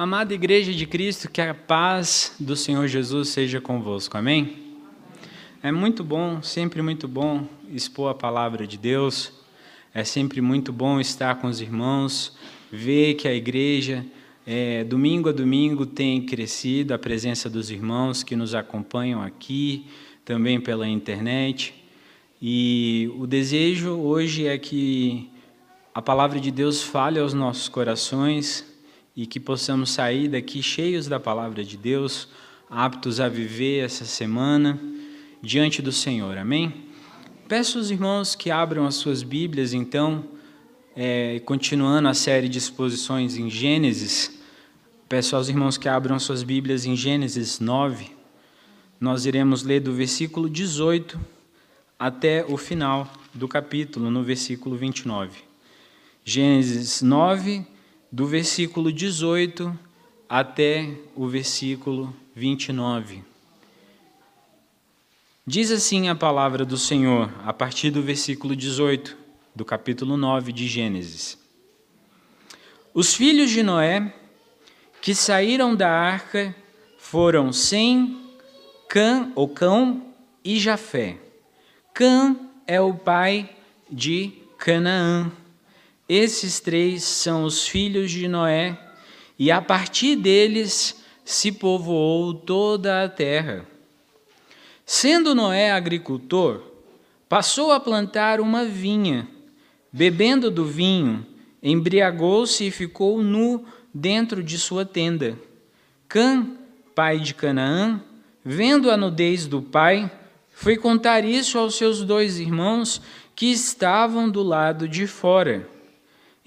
Amada Igreja de Cristo, que a paz do Senhor Jesus seja convosco. Amém? É muito bom, sempre muito bom expor a palavra de Deus. É sempre muito bom estar com os irmãos, ver que a igreja, é, domingo a domingo, tem crescido a presença dos irmãos que nos acompanham aqui, também pela internet. E o desejo hoje é que a palavra de Deus fale aos nossos corações e que possamos sair daqui cheios da palavra de Deus, aptos a viver essa semana diante do Senhor. Amém? Peço aos irmãos que abram as suas Bíblias, então, é, continuando a série de exposições em Gênesis. Peço aos irmãos que abram as suas Bíblias em Gênesis 9. Nós iremos ler do versículo 18 até o final do capítulo, no versículo 29. Gênesis 9, do versículo 18 até o versículo 29. Diz assim a palavra do Senhor, a partir do versículo 18 do capítulo 9 de Gênesis. Os filhos de Noé que saíram da arca foram Sem, Cã, ou Cão e Jafé. Cã é o pai de Canaã. Esses três são os filhos de Noé, e a partir deles se povoou toda a terra. Sendo Noé agricultor, passou a plantar uma vinha. Bebendo do vinho, embriagou-se e ficou nu dentro de sua tenda. Cã, pai de Canaã, vendo a nudez do pai, foi contar isso aos seus dois irmãos que estavam do lado de fora.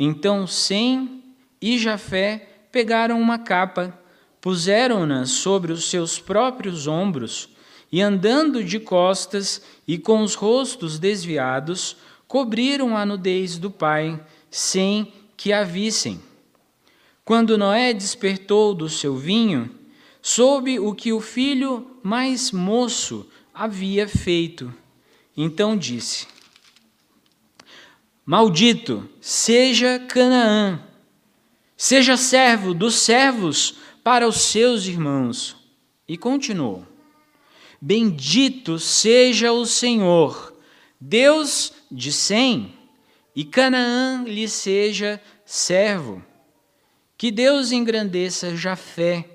Então Sem e Jafé pegaram uma capa, puseram-na sobre os seus próprios ombros e, andando de costas e com os rostos desviados, cobriram a nudez do pai, sem que a vissem. Quando Noé despertou do seu vinho, soube o que o filho mais moço havia feito. Então disse: Maldito seja Canaã, seja servo dos servos para os seus irmãos. E continuou: Bendito seja o Senhor, Deus de Sem, e Canaã lhe seja servo. Que Deus engrandeça Jafé,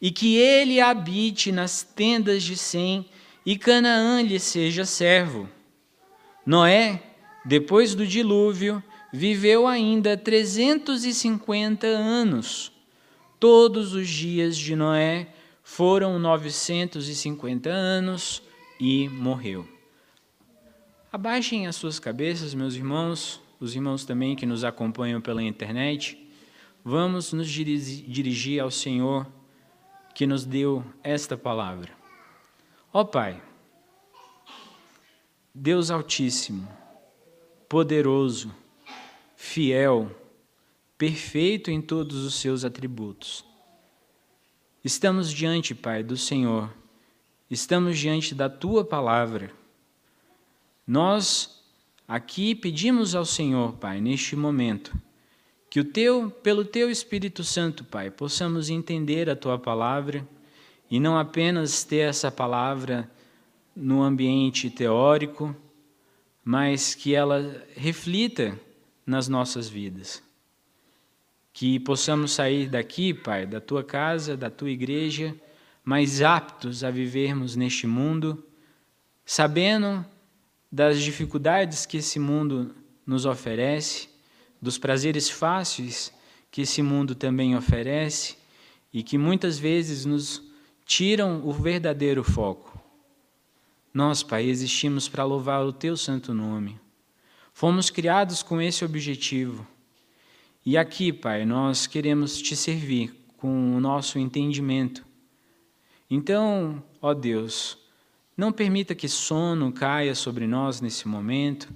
e que ele habite nas tendas de Sem, e Canaã lhe seja servo. Noé depois do dilúvio, viveu ainda 350 anos. Todos os dias de Noé foram 950 anos e morreu. Abaixem as suas cabeças, meus irmãos, os irmãos também que nos acompanham pela internet. Vamos nos dirigir ao Senhor que nos deu esta palavra. Ó Pai, Deus Altíssimo, poderoso, fiel, perfeito em todos os seus atributos. Estamos diante, Pai, do Senhor, estamos diante da tua palavra. Nós aqui pedimos ao Senhor, Pai, neste momento, que o teu, pelo teu Espírito Santo, Pai, possamos entender a tua palavra e não apenas ter essa palavra no ambiente teórico, mas que ela reflita nas nossas vidas. Que possamos sair daqui, Pai, da tua casa, da tua igreja, mais aptos a vivermos neste mundo, sabendo das dificuldades que esse mundo nos oferece, dos prazeres fáceis que esse mundo também oferece e que muitas vezes nos tiram o verdadeiro foco. Nós, Pai, existimos para louvar o Teu santo nome. Fomos criados com esse objetivo. E aqui, Pai, nós queremos Te servir com o nosso entendimento. Então, ó Deus, não permita que sono caia sobre nós nesse momento,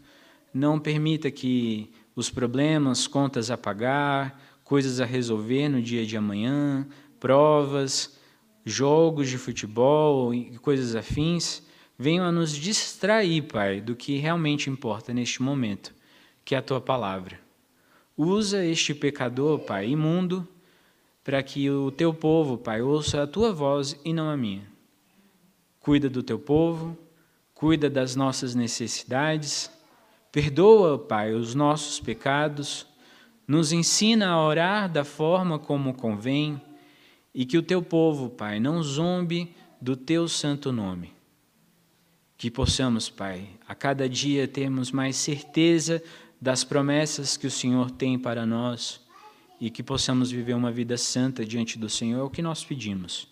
não permita que os problemas, contas a pagar, coisas a resolver no dia de amanhã, provas, jogos de futebol e coisas afins, venham a nos distrair, Pai, do que realmente importa neste momento, que é a tua palavra. Usa este pecador, Pai, imundo, para que o teu povo, Pai, ouça a tua voz e não a minha. Cuida do teu povo, cuida das nossas necessidades, perdoa, Pai, os nossos pecados, nos ensina a orar da forma como convém e que o teu povo, Pai, não zombe do teu santo nome. Que possamos, Pai, a cada dia termos mais certeza das promessas que o Senhor tem para nós e que possamos viver uma vida santa diante do Senhor, é o que nós pedimos.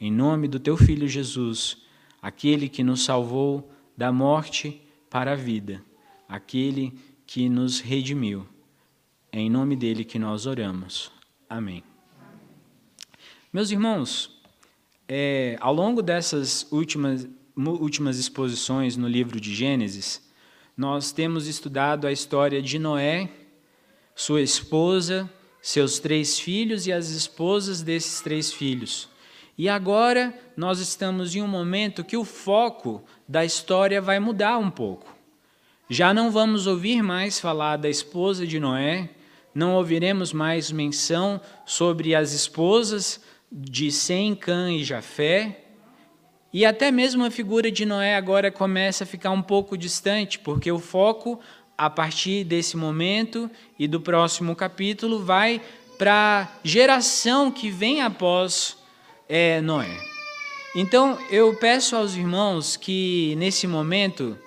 Em nome do teu filho Jesus, aquele que nos salvou da morte para a vida, aquele que nos redimiu. É em nome dele que nós oramos. Amém. Meus irmãos, é, ao longo dessas últimas, últimas exposições no livro de Gênesis, nós temos estudado a história de Noé, sua esposa, seus três filhos e as esposas desses três filhos. E agora nós estamos em um momento que o foco da história vai mudar um pouco. Já não vamos ouvir mais falar da esposa de Noé, não ouviremos mais menção sobre as esposas de Sem, Cã e Jafé, e até mesmo a figura de Noé agora começa a ficar um pouco distante, porque o foco, a partir desse momento e do próximo capítulo, vai para a geração que vem após é, Noé. Então, eu peço aos irmãos que, nesse momento,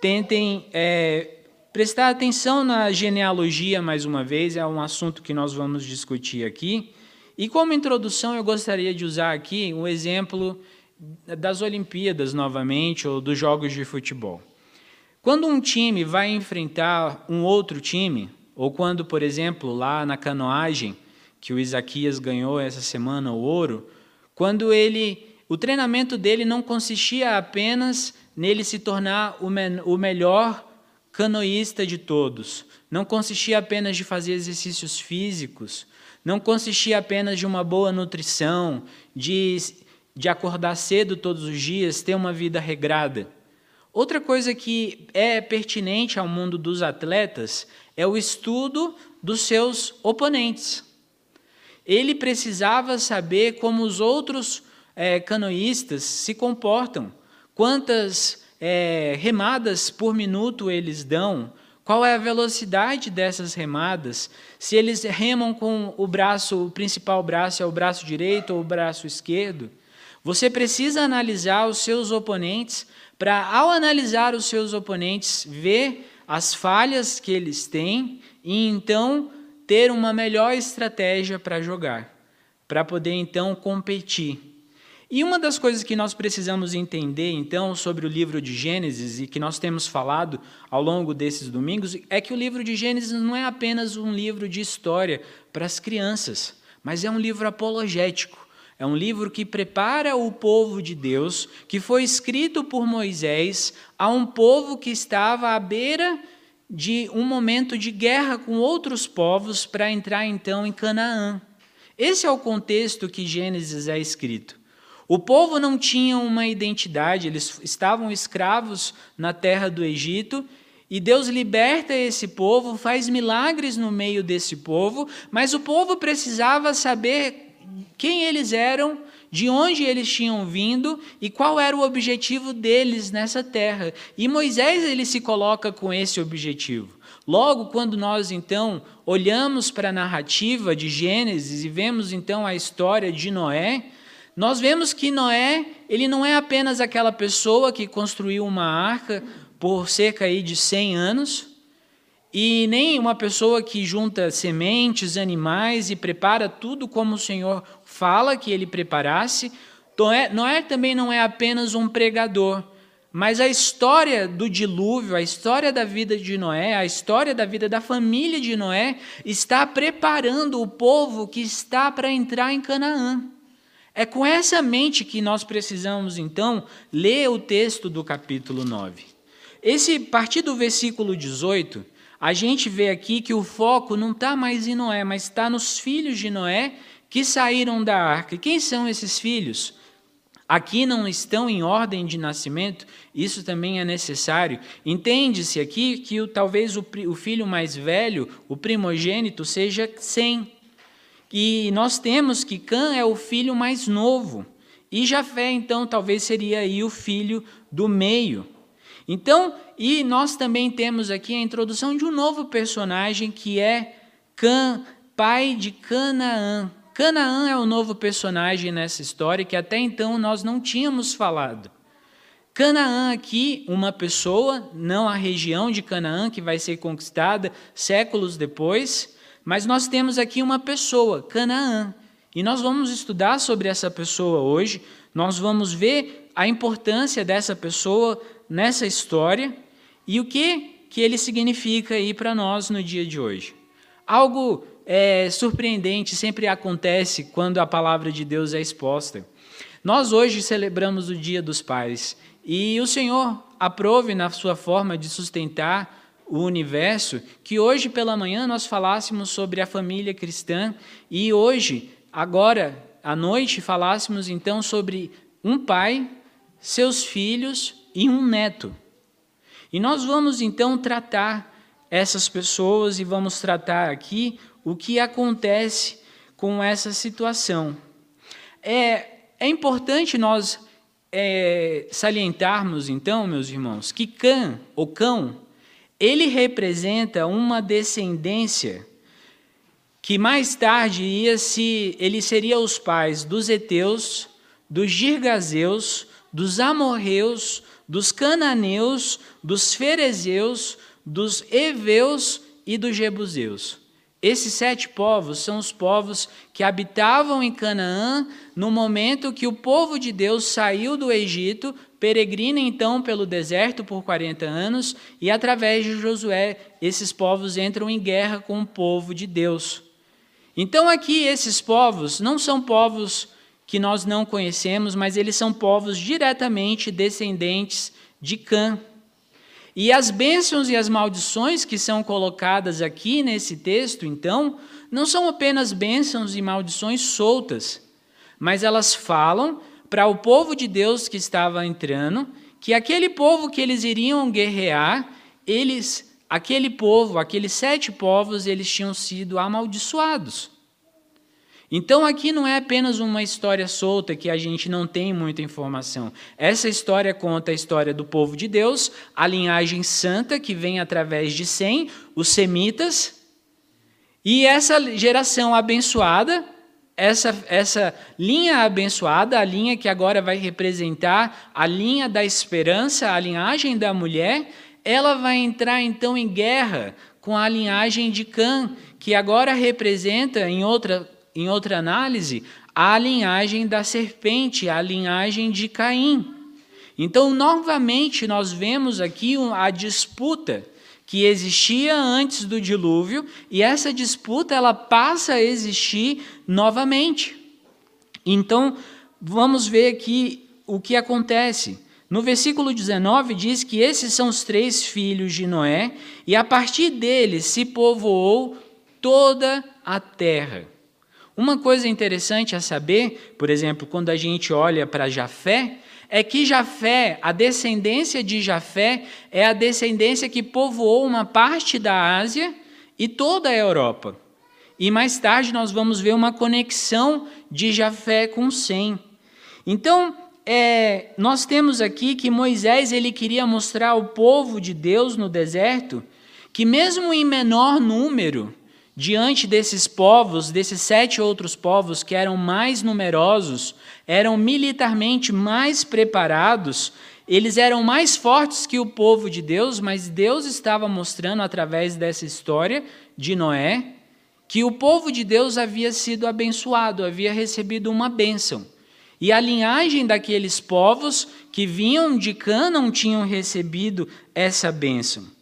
tentem é, prestar atenção na genealogia mais uma vez, é um assunto que nós vamos discutir aqui. E como introdução, eu gostaria de usar aqui um exemplo das Olimpíadas novamente ou dos jogos de futebol. Quando um time vai enfrentar um outro time, ou quando, por exemplo, lá na canoagem, que o Isaquias ganhou essa semana o ouro, quando ele, o treinamento dele não consistia apenas nele se tornar o, me, o melhor canoísta de todos, não consistia apenas de fazer exercícios físicos, não consistia apenas de uma boa nutrição, de, de acordar cedo todos os dias, ter uma vida regrada. Outra coisa que é pertinente ao mundo dos atletas é o estudo dos seus oponentes. Ele precisava saber como os outros é, canoístas se comportam, quantas é, remadas por minuto eles dão, qual é a velocidade dessas remadas? Se eles remam com o braço, o principal braço é o braço direito ou o braço esquerdo? Você precisa analisar os seus oponentes para, ao analisar os seus oponentes, ver as falhas que eles têm e então ter uma melhor estratégia para jogar, para poder então competir. E uma das coisas que nós precisamos entender, então, sobre o livro de Gênesis e que nós temos falado ao longo desses domingos, é que o livro de Gênesis não é apenas um livro de história para as crianças, mas é um livro apologético. É um livro que prepara o povo de Deus, que foi escrito por Moisés a um povo que estava à beira de um momento de guerra com outros povos para entrar então em Canaã. Esse é o contexto que Gênesis é escrito. O povo não tinha uma identidade, eles estavam escravos na terra do Egito, e Deus liberta esse povo, faz milagres no meio desse povo, mas o povo precisava saber quem eles eram, de onde eles tinham vindo e qual era o objetivo deles nessa terra. E Moisés ele se coloca com esse objetivo. Logo, quando nós então olhamos para a narrativa de Gênesis e vemos então a história de Noé, nós vemos que Noé, ele não é apenas aquela pessoa que construiu uma arca por cerca aí de 100 anos, e nem uma pessoa que junta sementes, animais e prepara tudo como o Senhor fala que ele preparasse. Noé, Noé também não é apenas um pregador, mas a história do dilúvio, a história da vida de Noé, a história da vida da família de Noé está preparando o povo que está para entrar em Canaã. É com essa mente que nós precisamos, então, ler o texto do capítulo 9. Esse, partir do versículo 18, a gente vê aqui que o foco não está mais em Noé, mas está nos filhos de Noé que saíram da arca. E quem são esses filhos? Aqui não estão em ordem de nascimento, isso também é necessário. Entende-se aqui que o, talvez o, o filho mais velho, o primogênito, seja Sem. E nós temos que Cã é o filho mais novo. E Jafé, então, talvez seria aí o filho do meio. Então, e nós também temos aqui a introdução de um novo personagem que é Cã, pai de Canaã. Canaã é o novo personagem nessa história que até então nós não tínhamos falado. Canaã aqui, uma pessoa, não a região de Canaã que vai ser conquistada séculos depois, mas nós temos aqui uma pessoa, Canaã. E nós vamos estudar sobre essa pessoa hoje, nós vamos ver a importância dessa pessoa nessa história e o que, que ele significa aí para nós no dia de hoje. Algo é, surpreendente sempre acontece quando a palavra de Deus é exposta. Nós hoje celebramos o Dia dos Pais e o Senhor aprove na sua forma de sustentar o universo que hoje pela manhã nós falássemos sobre a família cristã e hoje, agora à noite, falássemos então sobre um pai, seus filhos e um neto. E nós vamos então tratar essas pessoas e vamos tratar aqui o que acontece com essa situação. É, é importante nós é, salientarmos, então, meus irmãos, que Cã, o cão, ele representa uma descendência que mais tarde ia se ele seria os pais dos heteus, dos girgazeus, dos amorreus, dos cananeus, dos ferezeus, dos heveus e dos jebuseus. Esses sete povos são os povos que habitavam em Canaã no momento que o povo de Deus saiu do Egito, peregrina então pelo deserto por 40 anos, e através de Josué, esses povos entram em guerra com o povo de Deus. Então, aqui, esses povos não são povos que nós não conhecemos, mas eles são povos diretamente descendentes de Cã. E as bênçãos e as maldições que são colocadas aqui nesse texto, então, não são apenas bênçãos e maldições soltas, mas elas falam para o povo de Deus que estava entrando que aquele povo que eles iriam guerrear, eles, aquele povo, aqueles sete povos, eles tinham sido amaldiçoados. Então aqui não é apenas uma história solta que a gente não tem muita informação. Essa história conta a história do povo de Deus, a linhagem santa que vem através de Sem, os semitas, e essa geração abençoada, essa, essa linha abençoada, a linha que agora vai representar a linha da esperança, a linhagem da mulher, ela vai entrar então em guerra com a linhagem de Cã, que agora representa, em outra em outra análise, a linhagem da serpente, a linhagem de Caim. Então, novamente, nós vemos aqui a disputa que existia antes do dilúvio e essa disputa ela passa a existir novamente. Então, vamos ver aqui o que acontece. No versículo 19 diz que esses são os três filhos de Noé e a partir deles se povoou toda a terra. Uma coisa interessante a saber, por exemplo, quando a gente olha para Jafé, é que Jafé, a descendência de Jafé, é a descendência que povoou uma parte da Ásia e toda a Europa. E mais tarde nós vamos ver uma conexão de Jafé com Sem. Então, é, nós temos aqui que Moisés ele queria mostrar ao povo de Deus no deserto que mesmo em menor número, diante desses povos, desses sete outros povos que eram mais numerosos, eram militarmente mais preparados, eles eram mais fortes que o povo de Deus, mas Deus estava mostrando através dessa história de Noé que o povo de Deus havia sido abençoado, havia recebido uma bênção. E a linhagem daqueles povos que vinham de Canaã tinham recebido essa bênção.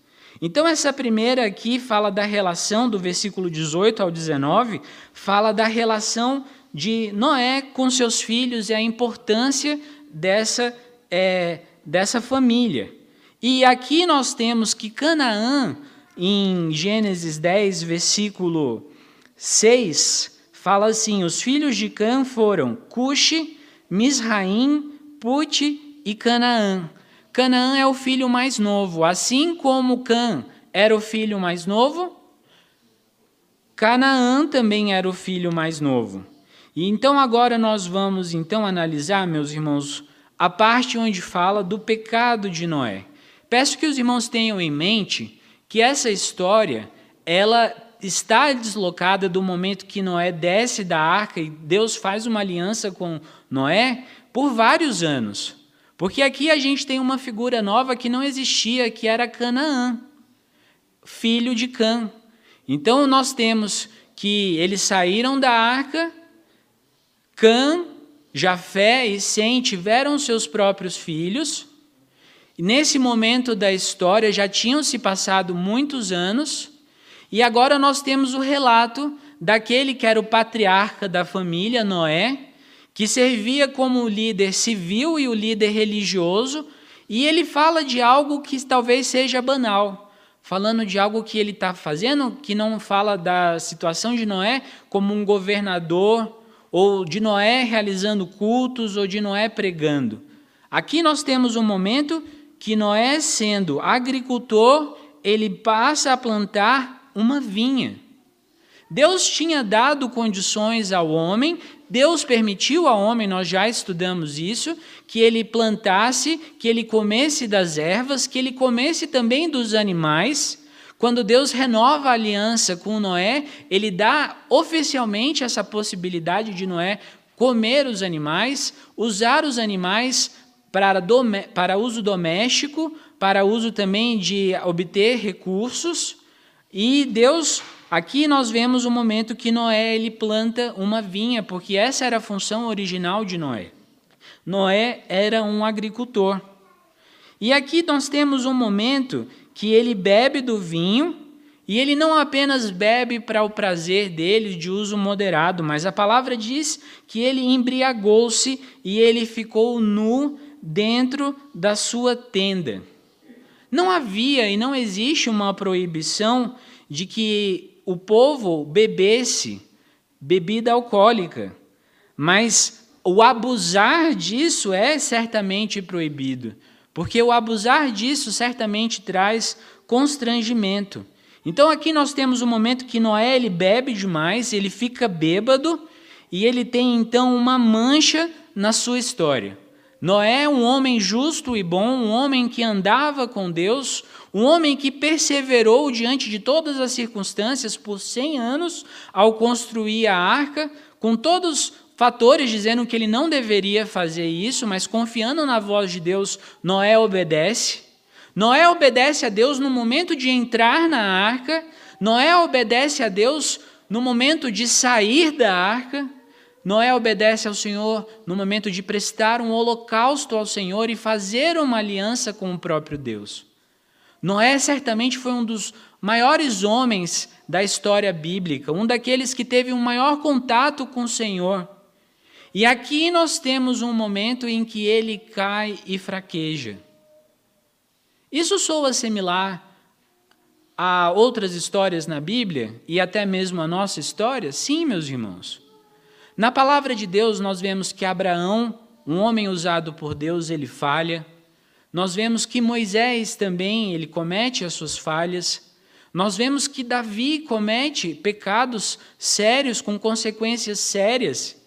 Então, essa primeira aqui fala da relação, do versículo 18 ao 19, fala da relação de Noé com seus filhos e a importância dessa, é, dessa família. E aqui nós temos que Canaã, em Gênesis 10, versículo 6, fala assim: Os filhos de Cã foram Cuxi, Misraim, Pute e Canaã. Canaã é o filho mais novo, assim como Cã era o filho mais novo, Canaã também era o filho mais novo. E então agora nós vamos então analisar, meus irmãos, a parte onde fala do pecado de Noé. Peço que os irmãos tenham em mente que essa história, ela está deslocada do momento que Noé desce da arca e Deus faz uma aliança com Noé por vários anos. Porque aqui a gente tem uma figura nova que não existia, que era Canaã, filho de Cã. Então nós temos que eles saíram da arca, Cã, Jafé e Sem tiveram seus próprios filhos. Nesse momento da história já tinham se passado muitos anos, e agora nós temos o relato daquele que era o patriarca da família, Noé, que servia como líder civil e o líder religioso, e ele fala de algo que talvez seja banal, falando de algo que ele está fazendo, que não fala da situação de Noé como um governador, ou de Noé realizando cultos, ou de Noé pregando. Aqui nós temos um momento que Noé, sendo agricultor, ele passa a plantar uma vinha. Deus tinha dado condições ao homem, Deus permitiu ao homem, nós já estudamos isso, que ele plantasse, que ele comesse das ervas, que ele comesse também dos animais. Quando Deus renova a aliança com Noé, ele dá oficialmente essa possibilidade de Noé comer os animais, usar os animais para, para uso doméstico, para uso também de obter recursos. E Deus, aqui nós vemos o momento que Noé ele planta uma vinha, porque essa era a função original de Noé. Noé era um agricultor. E aqui nós temos um momento que ele bebe do vinho, e ele não apenas bebe para o prazer dele de uso moderado, mas a palavra diz que ele embriagou-se e ele ficou nu dentro da sua tenda. Não havia e não existe uma proibição de que o povo bebesse bebida alcoólica, mas o abusar disso é certamente proibido, porque o abusar disso certamente traz constrangimento. Então aqui nós temos um momento que Noé ele bebe demais, ele fica bêbado e ele tem então uma mancha na sua história. Noé, um homem justo e bom, um homem que andava com Deus, um homem que perseverou diante de todas as circunstâncias por 100 anos ao construir a arca, com todos os fatores dizendo que ele não deveria fazer isso, mas confiando na voz de Deus, Noé obedece. Noé obedece a Deus no momento de entrar na arca, Noé obedece a Deus no momento de sair da arca. Noé obedece ao Senhor no momento de prestar um holocausto ao Senhor e fazer uma aliança com o próprio Deus. Noé certamente foi um dos maiores homens da história bíblica, um daqueles que teve um maior contato com o Senhor. E aqui nós temos um momento em que ele cai e fraqueja. Isso soa similar a outras histórias na Bíblia e até mesmo a nossa história? Sim, meus irmãos. Na palavra de Deus, nós vemos que Abraão, um homem usado por Deus, ele falha. Nós vemos que Moisés também, ele comete as suas falhas. Nós vemos que Davi comete pecados sérios com consequências sérias.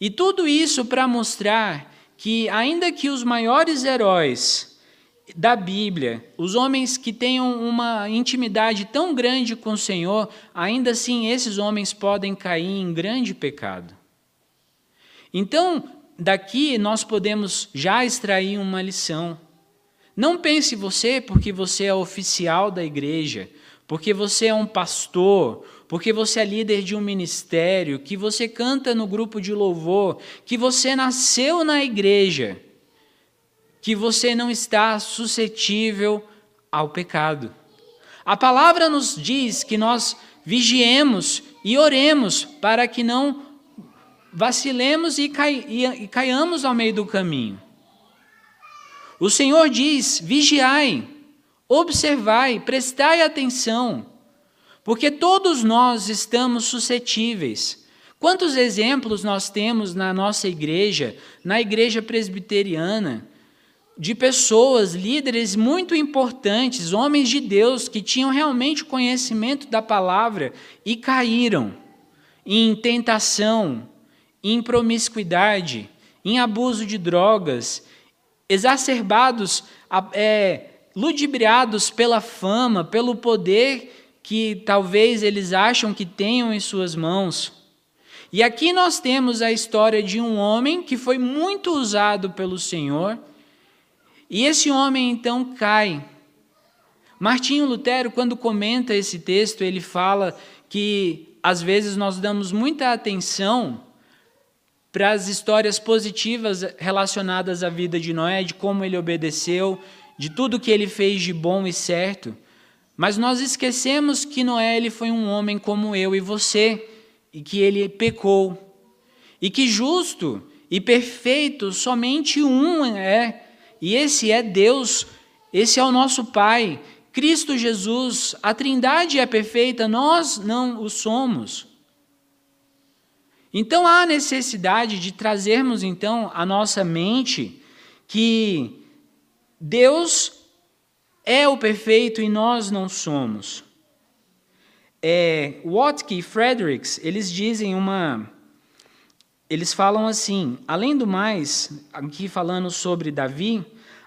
E tudo isso para mostrar que, ainda que os maiores heróis da Bíblia, os homens que tenham uma intimidade tão grande com o Senhor, ainda assim esses homens podem cair em grande pecado. Então, daqui nós podemos já extrair uma lição. Não pense você porque você é oficial da igreja, porque você é um pastor, porque você é líder de um ministério, que você canta no grupo de louvor, que você nasceu na igreja que você não está suscetível ao pecado. A palavra nos diz que nós vigiemos e oremos para que não vacilemos e, cai, e caiamos ao meio do caminho. O Senhor diz: vigiai, observai, prestai atenção, porque todos nós estamos suscetíveis. Quantos exemplos nós temos na nossa igreja, na igreja presbiteriana, de pessoas, líderes muito importantes, homens de Deus, que tinham realmente conhecimento da palavra e caíram em tentação, em promiscuidade, em abuso de drogas, exacerbados, é, ludibriados pela fama, pelo poder que talvez eles acham que tenham em suas mãos. E aqui nós temos a história de um homem que foi muito usado pelo Senhor e esse homem então cai. Martinho Lutero, quando comenta esse texto, ele fala que às vezes nós damos muita atenção para as histórias positivas relacionadas à vida de Noé, de como ele obedeceu, de tudo que ele fez de bom e certo. Mas nós esquecemos que Noé ele foi um homem como eu e você, e que ele pecou. E que justo e perfeito somente um é e esse é Deus, esse é o nosso Pai, Cristo Jesus. A Trindade é perfeita, nós não o somos. Então há necessidade de trazermos então a nossa mente que Deus é o perfeito e nós não somos. É, Watke e Fredericks, eles dizem uma eles falam assim: além do mais, aqui falando sobre Davi,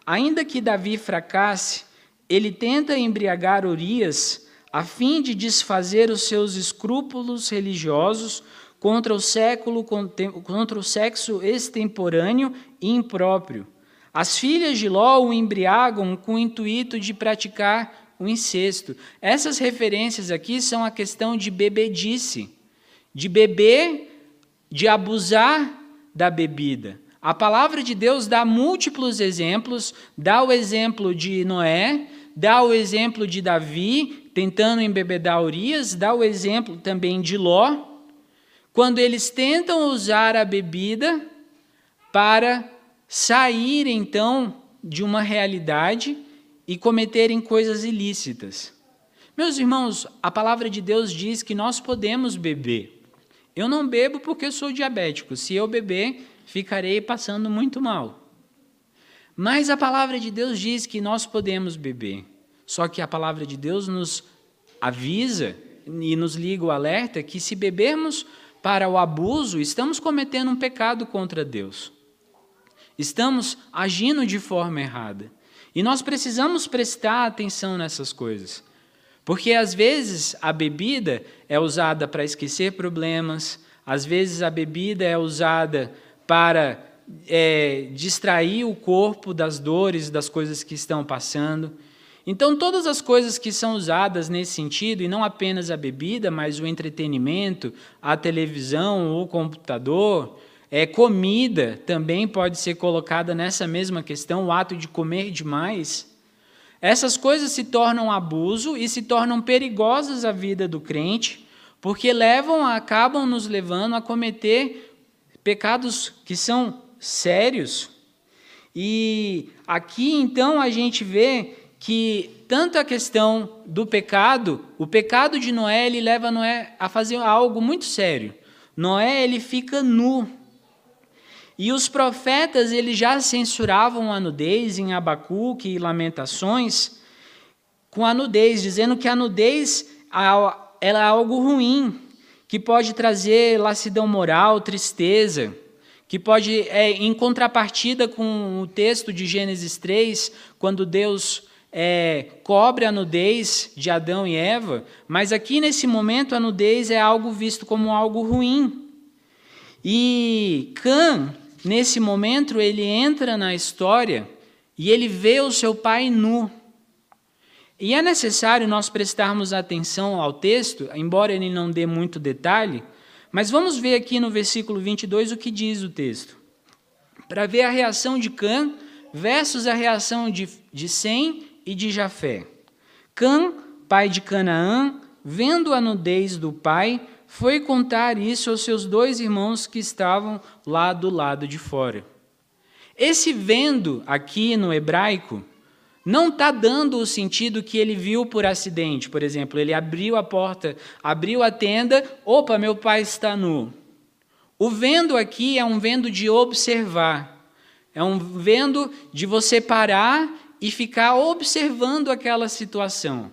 Ainda que Davi fracasse, ele tenta embriagar Urias a fim de desfazer os seus escrúpulos religiosos contra o século contra o sexo extemporâneo e impróprio. As filhas de Ló o embriagam com o intuito de praticar o incesto. Essas referências aqui são a questão de bebedice, de beber, de abusar da bebida. A palavra de Deus dá múltiplos exemplos, dá o exemplo de Noé, dá o exemplo de Davi tentando embebedar Urias, dá o exemplo também de Ló, quando eles tentam usar a bebida para sair então de uma realidade e cometerem coisas ilícitas. Meus irmãos, a palavra de Deus diz que nós podemos beber. Eu não bebo porque sou diabético. Se eu beber, ficarei passando muito mal. Mas a palavra de Deus diz que nós podemos beber. Só que a palavra de Deus nos avisa e nos liga o alerta que se bebermos para o abuso, estamos cometendo um pecado contra Deus. Estamos agindo de forma errada. E nós precisamos prestar atenção nessas coisas. Porque às vezes a bebida é usada para esquecer problemas, às vezes a bebida é usada para é, distrair o corpo das dores, das coisas que estão passando. Então, todas as coisas que são usadas nesse sentido, e não apenas a bebida, mas o entretenimento, a televisão, o computador, é, comida também pode ser colocada nessa mesma questão, o ato de comer demais. Essas coisas se tornam abuso e se tornam perigosas à vida do crente, porque levam, acabam nos levando a cometer pecados que são sérios. E aqui então a gente vê que tanto a questão do pecado, o pecado de Noé, ele leva Noé a fazer algo muito sério. Noé, ele fica nu. E os profetas, eles já censuravam a nudez em Abacuque e Lamentações, com a nudez, dizendo que a nudez ela é algo ruim, que pode trazer lassidão moral, tristeza, que pode, é, em contrapartida com o texto de Gênesis 3, quando Deus é, cobre a nudez de Adão e Eva, mas aqui nesse momento a nudez é algo visto como algo ruim. E Cã, nesse momento, ele entra na história e ele vê o seu pai nu. E é necessário nós prestarmos atenção ao texto, embora ele não dê muito detalhe, mas vamos ver aqui no versículo 22 o que diz o texto. Para ver a reação de Cã versus a reação de, de Sem e de Jafé. Cã, pai de Canaã, vendo a nudez do pai, foi contar isso aos seus dois irmãos que estavam lá do lado de fora. Esse vendo aqui no hebraico não está dando o sentido que ele viu por acidente. Por exemplo, ele abriu a porta, abriu a tenda, opa, meu pai está nu. O vendo aqui é um vendo de observar. É um vendo de você parar e ficar observando aquela situação.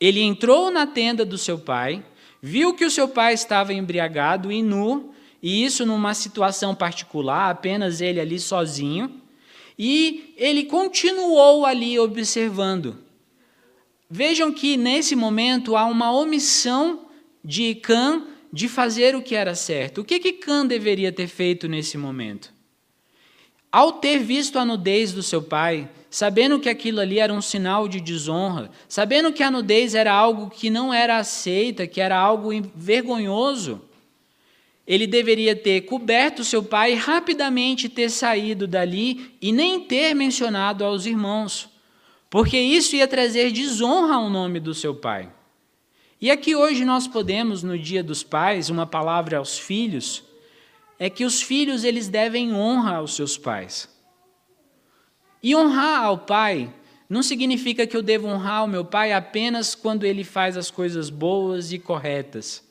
Ele entrou na tenda do seu pai, viu que o seu pai estava embriagado e nu, e isso numa situação particular, apenas ele ali sozinho, e ele continuou ali observando. Vejam que nesse momento há uma omissão de Cã de fazer o que era certo. O que que Cã deveria ter feito nesse momento? Ao ter visto a nudez do seu pai, sabendo que aquilo ali era um sinal de desonra, sabendo que a nudez era algo que não era aceita, que era algo vergonhoso, ele deveria ter coberto seu pai e rapidamente ter saído dali e nem ter mencionado aos irmãos, porque isso ia trazer desonra ao nome do seu pai. E aqui hoje nós podemos, no Dia dos Pais, uma palavra aos filhos, é que os filhos eles devem honra aos seus pais. E honrar ao pai não significa que eu devo honrar o meu pai apenas quando ele faz as coisas boas e corretas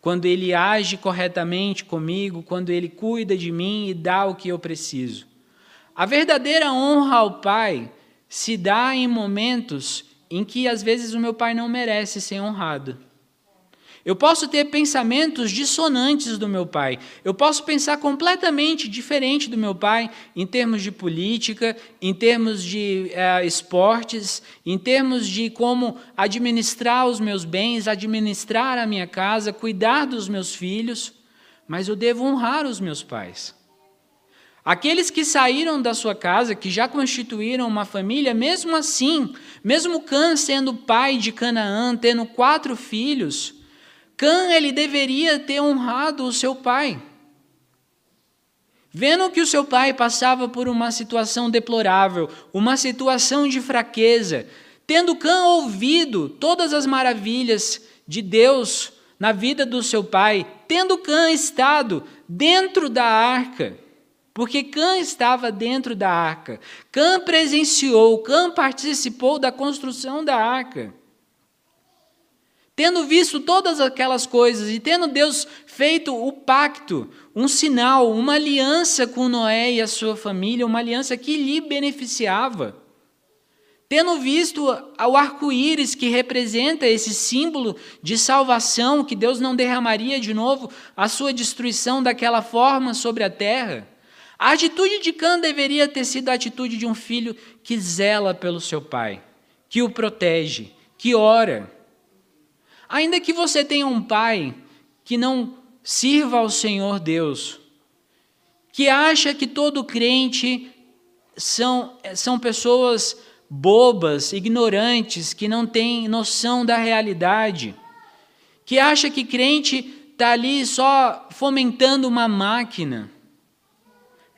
quando ele age corretamente comigo, quando ele cuida de mim e dá o que eu preciso. A verdadeira honra ao Pai se dá em momentos em que às vezes o meu pai não merece ser honrado. Eu posso ter pensamentos dissonantes do meu pai. Eu posso pensar completamente diferente do meu pai em termos de política, em termos de eh, esportes, em termos de como administrar os meus bens, administrar a minha casa, cuidar dos meus filhos. Mas eu devo honrar os meus pais. Aqueles que saíram da sua casa, que já constituíram uma família, mesmo assim, mesmo Cã sendo pai de Canaã, tendo quatro filhos, Cã ele deveria ter honrado o seu pai. Vendo que o seu pai passava por uma situação deplorável, uma situação de fraqueza, tendo Cã ouvido todas as maravilhas de Deus na vida do seu pai, tendo Cã estado dentro da arca, porque Cã estava dentro da arca, Cã presenciou, Cã participou da construção da arca. Tendo visto todas aquelas coisas e tendo Deus feito o pacto, um sinal, uma aliança com Noé e a sua família, uma aliança que lhe beneficiava. Tendo visto o arco-íris que representa esse símbolo de salvação, que Deus não derramaria de novo a sua destruição daquela forma sobre a terra, a atitude de Cã deveria ter sido a atitude de um filho que zela pelo seu pai, que o protege, que ora Ainda que você tenha um pai que não sirva ao Senhor Deus, que acha que todo crente são, são pessoas bobas, ignorantes, que não têm noção da realidade, que acha que crente está ali só fomentando uma máquina.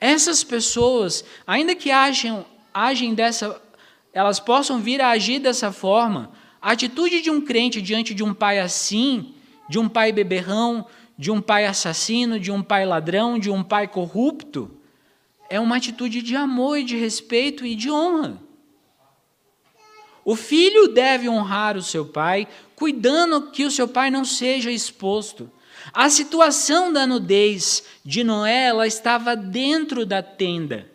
Essas pessoas, ainda que achem, agem dessa, elas possam vir a agir dessa forma, a atitude de um crente diante de um pai assim, de um pai beberrão, de um pai assassino, de um pai ladrão, de um pai corrupto, é uma atitude de amor e de respeito e de honra. O filho deve honrar o seu pai, cuidando que o seu pai não seja exposto. A situação da nudez de Noé, ela estava dentro da tenda.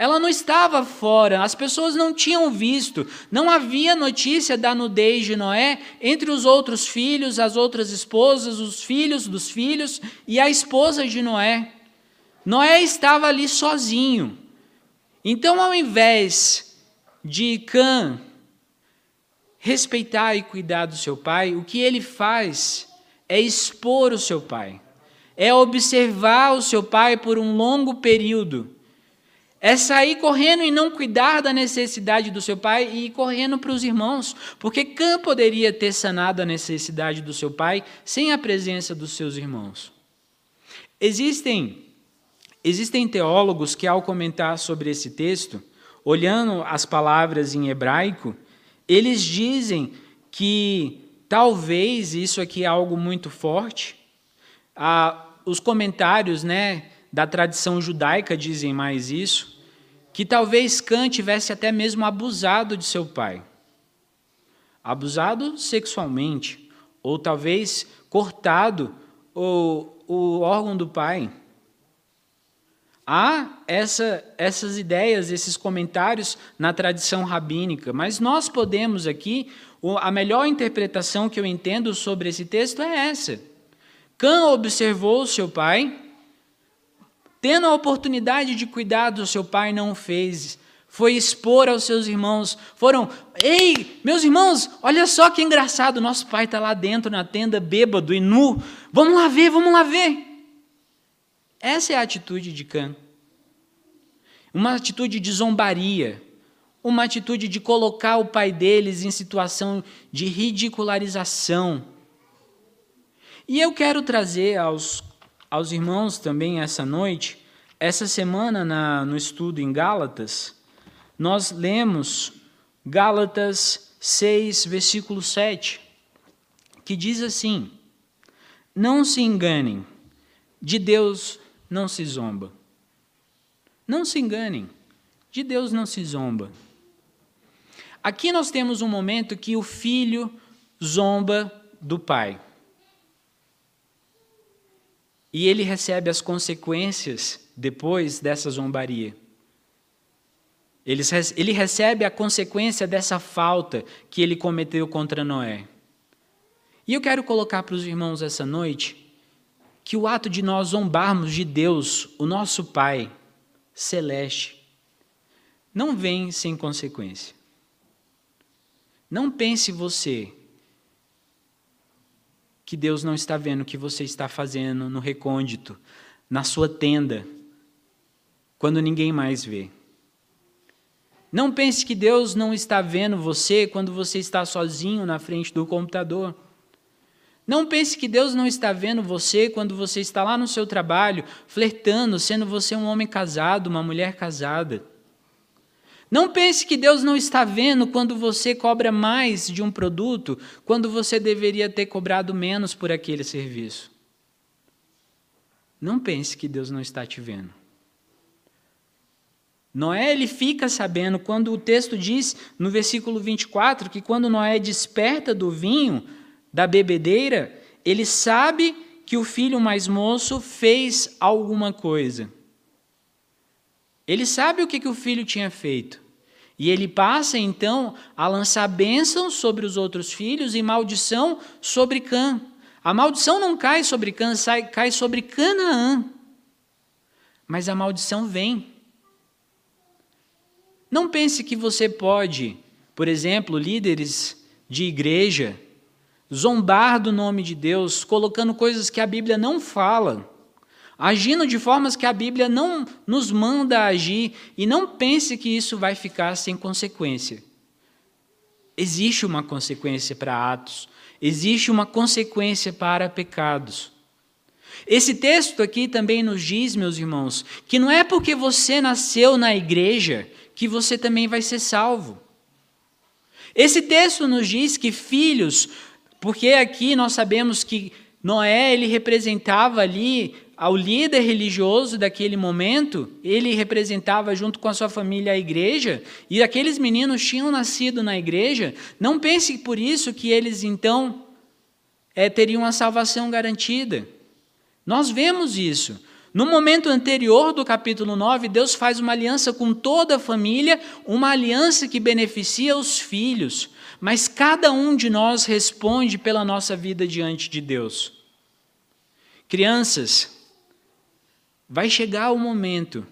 Ela não estava fora, as pessoas não tinham visto, não havia notícia da nudez de Noé entre os outros filhos, as outras esposas, os filhos dos filhos e a esposa de Noé. Noé estava ali sozinho. Então, ao invés de Cã respeitar e cuidar do seu pai, o que ele faz é expor o seu pai, é observar o seu pai por um longo período é sair correndo e não cuidar da necessidade do seu pai e ir correndo para os irmãos, porque Cã poderia ter sanado a necessidade do seu pai sem a presença dos seus irmãos. Existem existem teólogos que ao comentar sobre esse texto, olhando as palavras em hebraico, eles dizem que talvez isso aqui é algo muito forte. Ah, os comentários, né, da tradição judaica dizem mais isso, que talvez Cã tivesse até mesmo abusado de seu pai. Abusado sexualmente, ou talvez cortado o, o órgão do pai. Há essa, essas ideias, esses comentários na tradição rabínica, mas nós podemos aqui, a melhor interpretação que eu entendo sobre esse texto é essa. Cã observou seu pai, tendo a oportunidade de cuidar do seu pai, não o fez. Foi expor aos seus irmãos. Foram, ei, meus irmãos, olha só que engraçado, nosso pai está lá dentro na tenda, bêbado e nu. Vamos lá ver, vamos lá ver. Essa é a atitude de Cã. Uma atitude de zombaria, uma atitude de colocar o pai deles em situação de ridicularização. E eu quero trazer aos, aos irmãos também essa noite, essa semana na, no estudo em Gálatas, nós lemos Gálatas 6, versículo 7, que diz assim: Não se enganem, de Deus não se zomba. Não se enganem, de Deus não se zomba. Aqui nós temos um momento que o filho zomba do pai. E ele recebe as consequências depois dessa zombaria. Ele, recebe a consequência dessa falta que ele cometeu contra Noé. E eu quero colocar para os irmãos essa noite que o ato de nós zombarmos de Deus, o nosso Pai celeste, não vem sem consequência. Não pense você que Deus não está vendo o que você está fazendo no recôndito, na sua tenda, quando ninguém mais vê. Não pense que Deus não está vendo você quando você está sozinho na frente do computador. Não pense que Deus não está vendo você quando você está lá no seu trabalho, flertando, sendo você um homem casado, uma mulher casada. Não pense que Deus não está vendo quando você cobra mais de um produto, quando você deveria ter cobrado menos por aquele serviço. Não pense que Deus não está te vendo. Noé ele fica sabendo quando o texto diz no versículo 24 que quando Noé desperta do vinho, da bebedeira, ele sabe que o filho mais moço fez alguma coisa. Ele sabe o que, que o filho tinha feito. E ele passa então a lançar bênção sobre os outros filhos e maldição sobre Cã. A maldição não cai sobre Cã, cai sobre Canaã. Mas a maldição vem. Não pense que você pode, por exemplo, líderes de igreja, zombar do nome de Deus, colocando coisas que a Bíblia não fala, agindo de formas que a Bíblia não nos manda agir, e não pense que isso vai ficar sem consequência. Existe uma consequência para atos, existe uma consequência para pecados. Esse texto aqui também nos diz, meus irmãos, que não é porque você nasceu na igreja que você também vai ser salvo. Esse texto nos diz que filhos porque aqui nós sabemos que Noé ele representava ali ao líder religioso daquele momento, ele representava junto com a sua família a igreja, e aqueles meninos tinham nascido na igreja. Não pense por isso que eles então é, teriam a salvação garantida. Nós vemos isso. No momento anterior do capítulo 9, Deus faz uma aliança com toda a família, uma aliança que beneficia os filhos mas cada um de nós responde pela nossa vida diante de Deus. Crianças, vai chegar o momento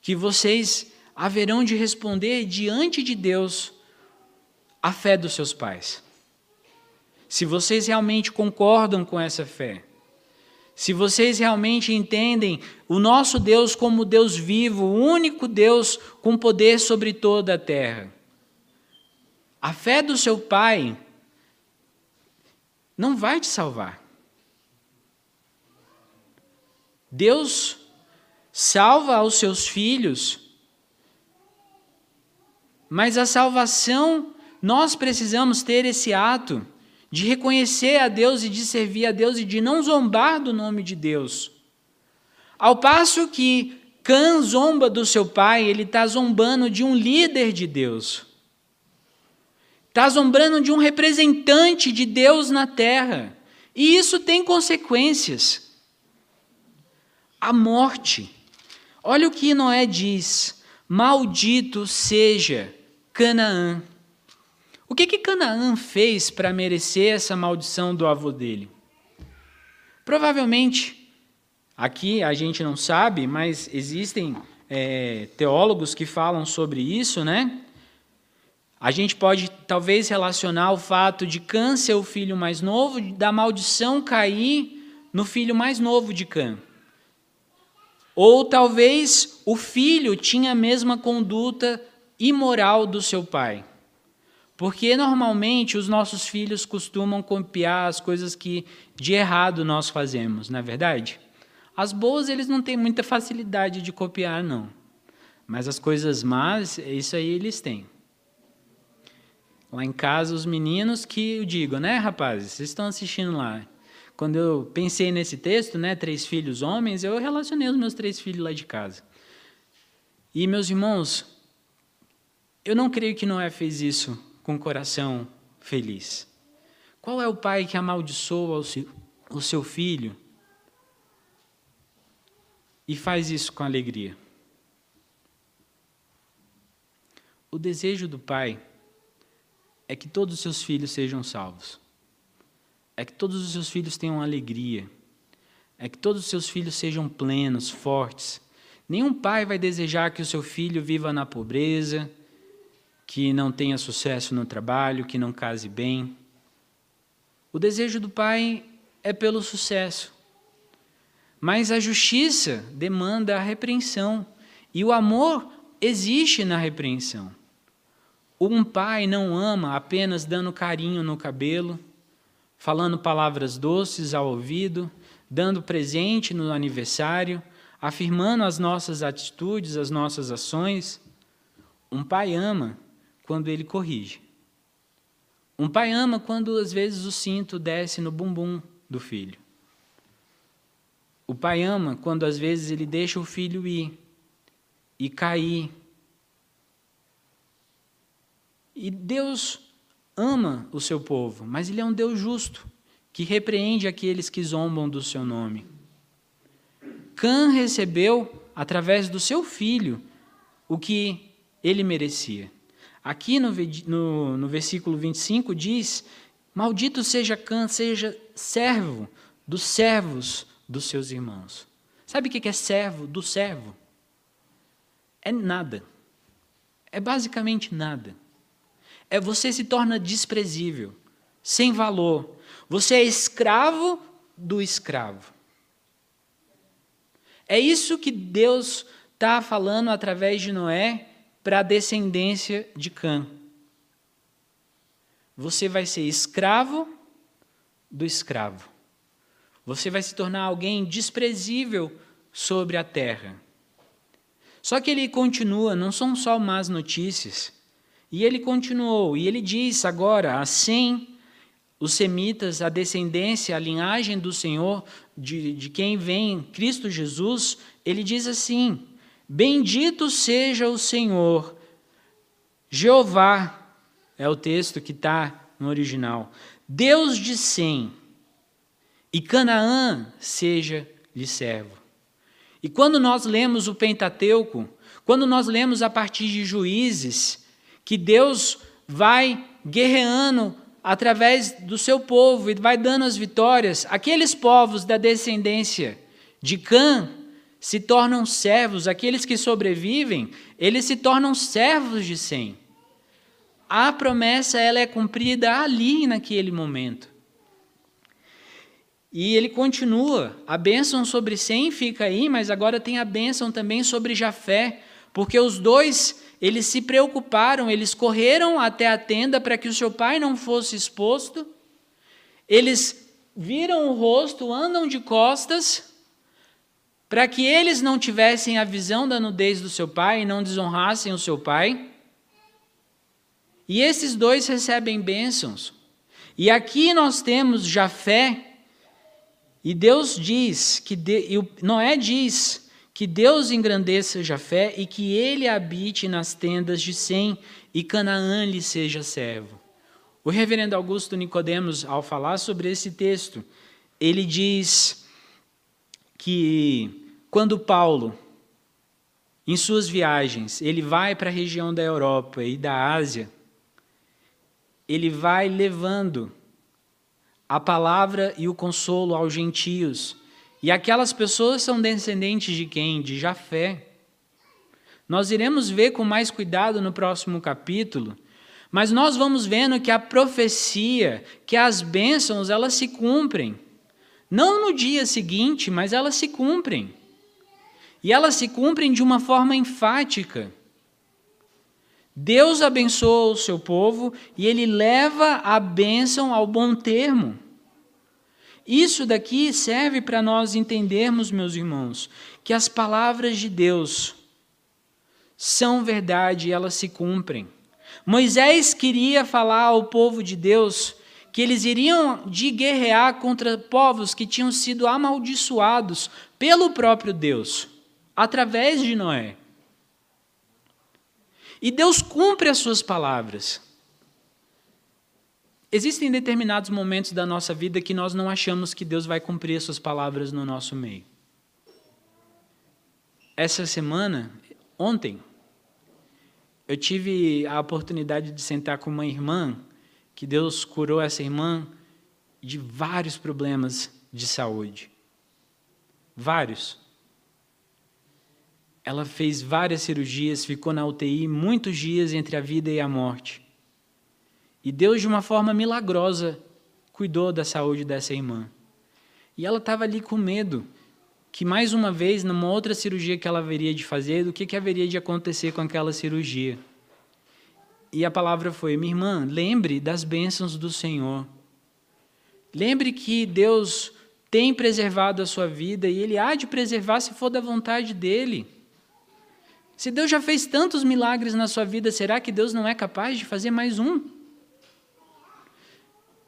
que vocês haverão de responder diante de Deus a fé dos seus pais. Se vocês realmente concordam com essa fé, se vocês realmente entendem o nosso Deus como Deus vivo, o único Deus com poder sobre toda a terra, a fé do seu pai não vai te salvar. Deus salva aos seus filhos, mas a salvação, nós precisamos ter esse ato de reconhecer a Deus e de servir a Deus e de não zombar do nome de Deus. Ao passo que Cã zomba do seu pai, ele está zombando de um líder de Deus. Está zombrando de um representante de Deus na terra. E isso tem consequências. A morte. Olha o que Noé diz: Maldito seja Canaã. O que que Canaã fez para merecer essa maldição do avô dele? Provavelmente, aqui a gente não sabe, mas existem é, teólogos que falam sobre isso, né? A gente pode talvez relacionar o fato de Cã ser o filho mais novo, da maldição cair no filho mais novo de Cã. Ou talvez o filho tinha a mesma conduta imoral do seu pai. Porque normalmente os nossos filhos costumam copiar as coisas que de errado nós fazemos, não é verdade? As boas eles não têm muita facilidade de copiar, não. Mas as coisas más, isso aí eles têm. Lá em casa, os meninos que eu digo, né, rapazes? Vocês estão assistindo lá. Quando eu pensei nesse texto, né, três filhos homens, eu relacionei os meus três filhos lá de casa. E, meus irmãos, eu não creio que Noé fez isso com o coração feliz. Qual é o pai que amaldiçoa o seu filho e faz isso com alegria? O desejo do pai é que todos os seus filhos sejam salvos. É que todos os seus filhos tenham alegria. É que todos os seus filhos sejam plenos, fortes. Nenhum pai vai desejar que o seu filho viva na pobreza, que não tenha sucesso no trabalho, que não case bem. O desejo do pai é pelo sucesso. Mas a justiça demanda a repreensão. E o amor existe na repreensão. Um pai não ama apenas dando carinho no cabelo, falando palavras doces ao ouvido, dando presente no aniversário, afirmando as nossas atitudes, as nossas ações. Um pai ama quando ele corrige. Um pai ama quando às vezes o cinto desce no bumbum do filho. O pai ama quando às vezes ele deixa o filho ir e cair. E Deus ama o seu povo, mas ele é um Deus justo, que repreende aqueles que zombam do seu nome. Cã recebeu, através do seu filho, o que ele merecia. Aqui no, no, no versículo 25 diz: Maldito seja Cã, seja servo dos servos dos seus irmãos. Sabe o que é servo do servo? É nada. É basicamente nada. É você se torna desprezível, sem valor. Você é escravo do escravo. É isso que Deus está falando através de Noé para a descendência de Cã. Você vai ser escravo do escravo. Você vai se tornar alguém desprezível sobre a terra. Só que ele continua, não são só más notícias. E ele continuou, e ele diz agora: assim, os semitas, a descendência, a linhagem do Senhor, de, de quem vem Cristo Jesus, ele diz assim: Bendito seja o Senhor, Jeová, é o texto que está no original, Deus de Sem, e Canaã seja-lhe servo. E quando nós lemos o Pentateuco, quando nós lemos a partir de Juízes, que Deus vai guerreando através do seu povo e vai dando as vitórias, aqueles povos da descendência de Cã se tornam servos, aqueles que sobrevivem, eles se tornam servos de Sem. A promessa ela é cumprida ali naquele momento. E ele continua, a bênção sobre Sem fica aí, mas agora tem a bênção também sobre Jafé, porque os dois, eles se preocuparam, eles correram até a tenda para que o seu pai não fosse exposto, eles viram o rosto, andam de costas, para que eles não tivessem a visão da nudez do seu pai e não desonrassem o seu pai. E esses dois recebem bênçãos. E aqui nós temos Jafé, e Deus diz que de, Noé diz que Deus engrandeça Jafé e que ele habite nas tendas de Sem e Canaã lhe seja servo. O reverendo Augusto Nicodemos, ao falar sobre esse texto, ele diz que quando Paulo em suas viagens, ele vai para a região da Europa e da Ásia, ele vai levando a palavra e o consolo aos gentios. E aquelas pessoas são descendentes de quem? De Jafé. Nós iremos ver com mais cuidado no próximo capítulo, mas nós vamos vendo que a profecia, que as bênçãos, elas se cumprem. Não no dia seguinte, mas elas se cumprem. E elas se cumprem de uma forma enfática. Deus abençoa o seu povo e ele leva a bênção ao bom termo. Isso daqui serve para nós entendermos, meus irmãos, que as palavras de Deus são verdade e elas se cumprem. Moisés queria falar ao povo de Deus que eles iriam de guerrear contra povos que tinham sido amaldiçoados pelo próprio Deus, através de Noé. E Deus cumpre as suas palavras. Existem determinados momentos da nossa vida que nós não achamos que Deus vai cumprir as suas palavras no nosso meio. Essa semana, ontem, eu tive a oportunidade de sentar com uma irmã, que Deus curou essa irmã de vários problemas de saúde. Vários. Ela fez várias cirurgias, ficou na UTI muitos dias entre a vida e a morte. E Deus, de uma forma milagrosa, cuidou da saúde dessa irmã. E ela estava ali com medo que, mais uma vez, numa outra cirurgia que ela haveria de fazer, do que, que haveria de acontecer com aquela cirurgia. E a palavra foi: minha irmã, lembre das bênçãos do Senhor. Lembre que Deus tem preservado a sua vida e Ele há de preservar se for da vontade dEle. Se Deus já fez tantos milagres na sua vida, será que Deus não é capaz de fazer mais um?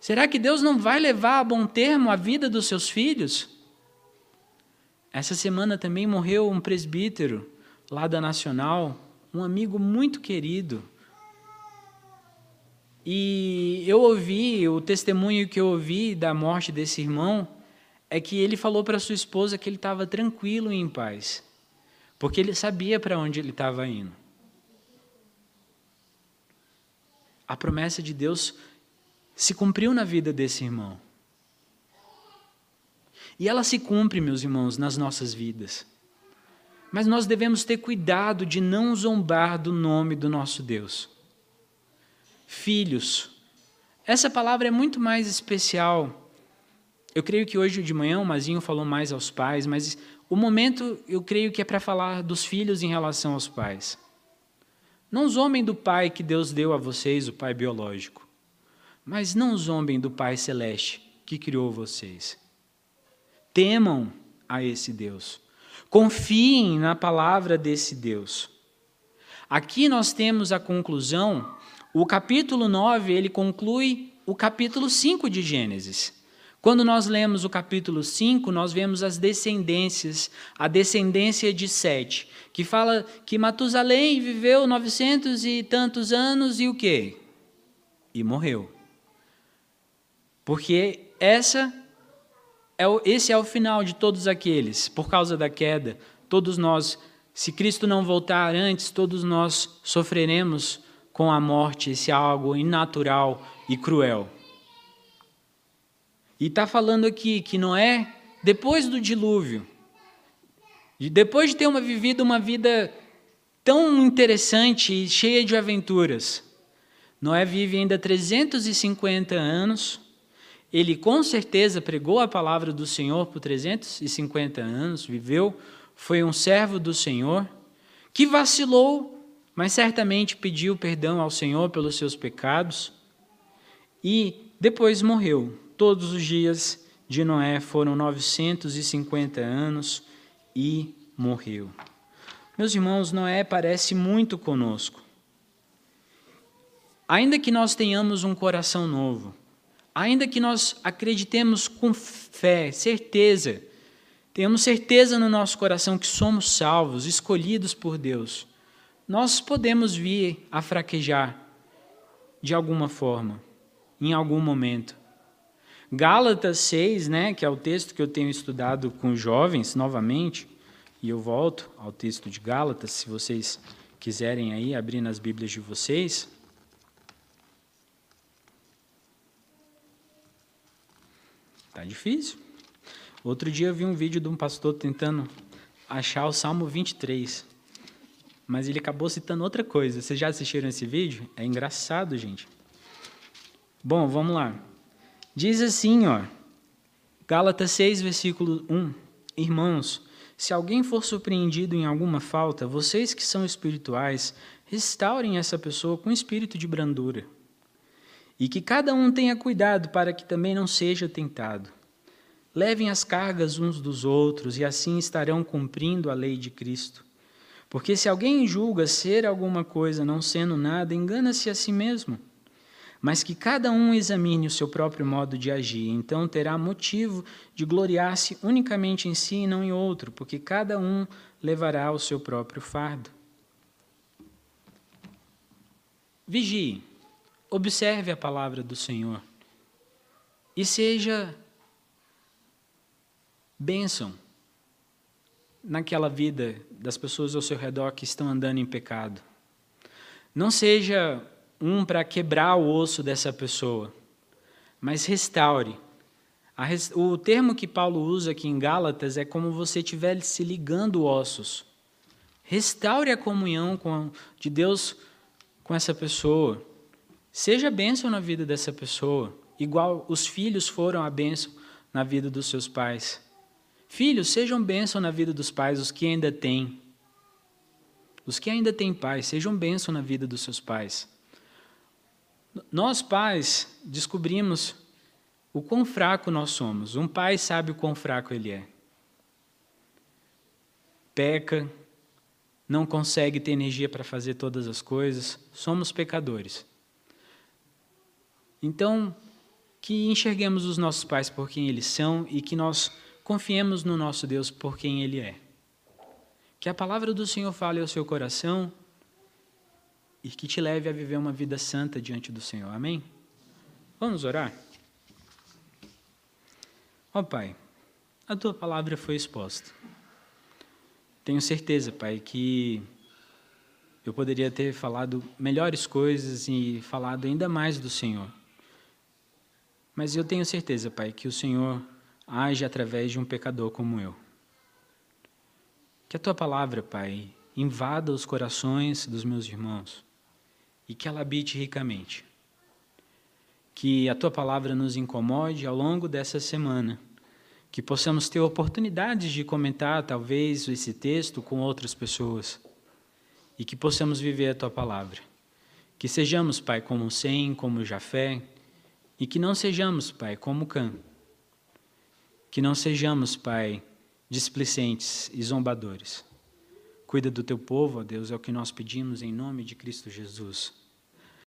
Será que Deus não vai levar a bom termo a vida dos seus filhos? Essa semana também morreu um presbítero lá da Nacional, um amigo muito querido. E eu ouvi, o testemunho que eu ouvi da morte desse irmão é que ele falou para sua esposa que ele estava tranquilo e em paz porque ele sabia para onde ele estava indo. A promessa de Deus se cumpriu na vida desse irmão. E ela se cumpre, meus irmãos, nas nossas vidas. Mas nós devemos ter cuidado de não zombar do nome do nosso Deus. Filhos. Essa palavra é muito mais especial. Eu creio que hoje de manhã o Mazinho falou mais aos pais, mas o momento, eu creio que é para falar dos filhos em relação aos pais. Não zombem do pai que Deus deu a vocês, o pai biológico. Mas não zombem do pai celeste que criou vocês. Temam a esse Deus. Confiem na palavra desse Deus. Aqui nós temos a conclusão, o capítulo 9, ele conclui o capítulo 5 de Gênesis. Quando nós lemos o capítulo 5, nós vemos as descendências, a descendência de Sete, que fala que Matusalém viveu novecentos e tantos anos e o quê? E morreu. Porque essa é o, esse é o final de todos aqueles, por causa da queda. Todos nós, se Cristo não voltar antes, todos nós sofreremos com a morte, esse algo inatural e cruel. E está falando aqui que Noé, depois do dilúvio, depois de ter uma, vivido uma vida tão interessante e cheia de aventuras, Noé vive ainda 350 anos. Ele com certeza pregou a palavra do Senhor por 350 anos, viveu, foi um servo do Senhor, que vacilou, mas certamente pediu perdão ao Senhor pelos seus pecados e depois morreu Todos os dias de Noé foram 950 anos e morreu. Meus irmãos, Noé parece muito conosco. Ainda que nós tenhamos um coração novo, ainda que nós acreditemos com fé, certeza, tenhamos certeza no nosso coração que somos salvos, escolhidos por Deus, nós podemos vir a fraquejar de alguma forma, em algum momento. Gálatas 6, né, que é o texto que eu tenho estudado com jovens novamente, e eu volto ao texto de Gálatas, se vocês quiserem aí abrir nas Bíblias de vocês. Tá difícil. Outro dia eu vi um vídeo de um pastor tentando achar o Salmo 23, mas ele acabou citando outra coisa. Vocês já assistiram esse vídeo? É engraçado, gente. Bom, vamos lá. Diz assim, ó, Gálatas 6, versículo 1. Irmãos, se alguém for surpreendido em alguma falta, vocês que são espirituais, restaurem essa pessoa com espírito de brandura. E que cada um tenha cuidado para que também não seja tentado. Levem as cargas uns dos outros e assim estarão cumprindo a lei de Cristo. Porque se alguém julga ser alguma coisa não sendo nada, engana-se a si mesmo mas que cada um examine o seu próprio modo de agir. Então terá motivo de gloriar-se unicamente em si e não em outro, porque cada um levará o seu próprio fardo. Vigie, observe a palavra do Senhor e seja bênção naquela vida das pessoas ao seu redor que estão andando em pecado. Não seja um para quebrar o osso dessa pessoa, mas restaure. O termo que Paulo usa aqui em Gálatas é como você estiver se ligando ossos. Restaure a comunhão com, de Deus com essa pessoa. Seja bênção na vida dessa pessoa, igual os filhos foram a bênção na vida dos seus pais. Filhos, sejam bênção na vida dos pais, os que ainda têm. Os que ainda têm pais, sejam bênção na vida dos seus pais. Nós pais descobrimos o quão fraco nós somos. Um pai sabe o quão fraco ele é. Peca, não consegue ter energia para fazer todas as coisas. Somos pecadores. Então, que enxerguemos os nossos pais por quem eles são e que nós confiemos no nosso Deus por quem ele é. Que a palavra do Senhor fale ao seu coração e que te leve a viver uma vida santa diante do Senhor. Amém? Vamos orar? Ó oh, Pai, a tua palavra foi exposta. Tenho certeza, Pai, que eu poderia ter falado melhores coisas e falado ainda mais do Senhor. Mas eu tenho certeza, Pai, que o Senhor age através de um pecador como eu. Que a tua palavra, Pai, invada os corações dos meus irmãos e que ela habite ricamente. Que a tua palavra nos incomode ao longo dessa semana, que possamos ter oportunidades de comentar, talvez, esse texto com outras pessoas e que possamos viver a tua palavra. Que sejamos, Pai, como Sem, como Jafé, e que não sejamos, Pai, como Cã. Que não sejamos, Pai, displicentes e zombadores. Cuida do teu povo, ó Deus, é o que nós pedimos em nome de Cristo Jesus.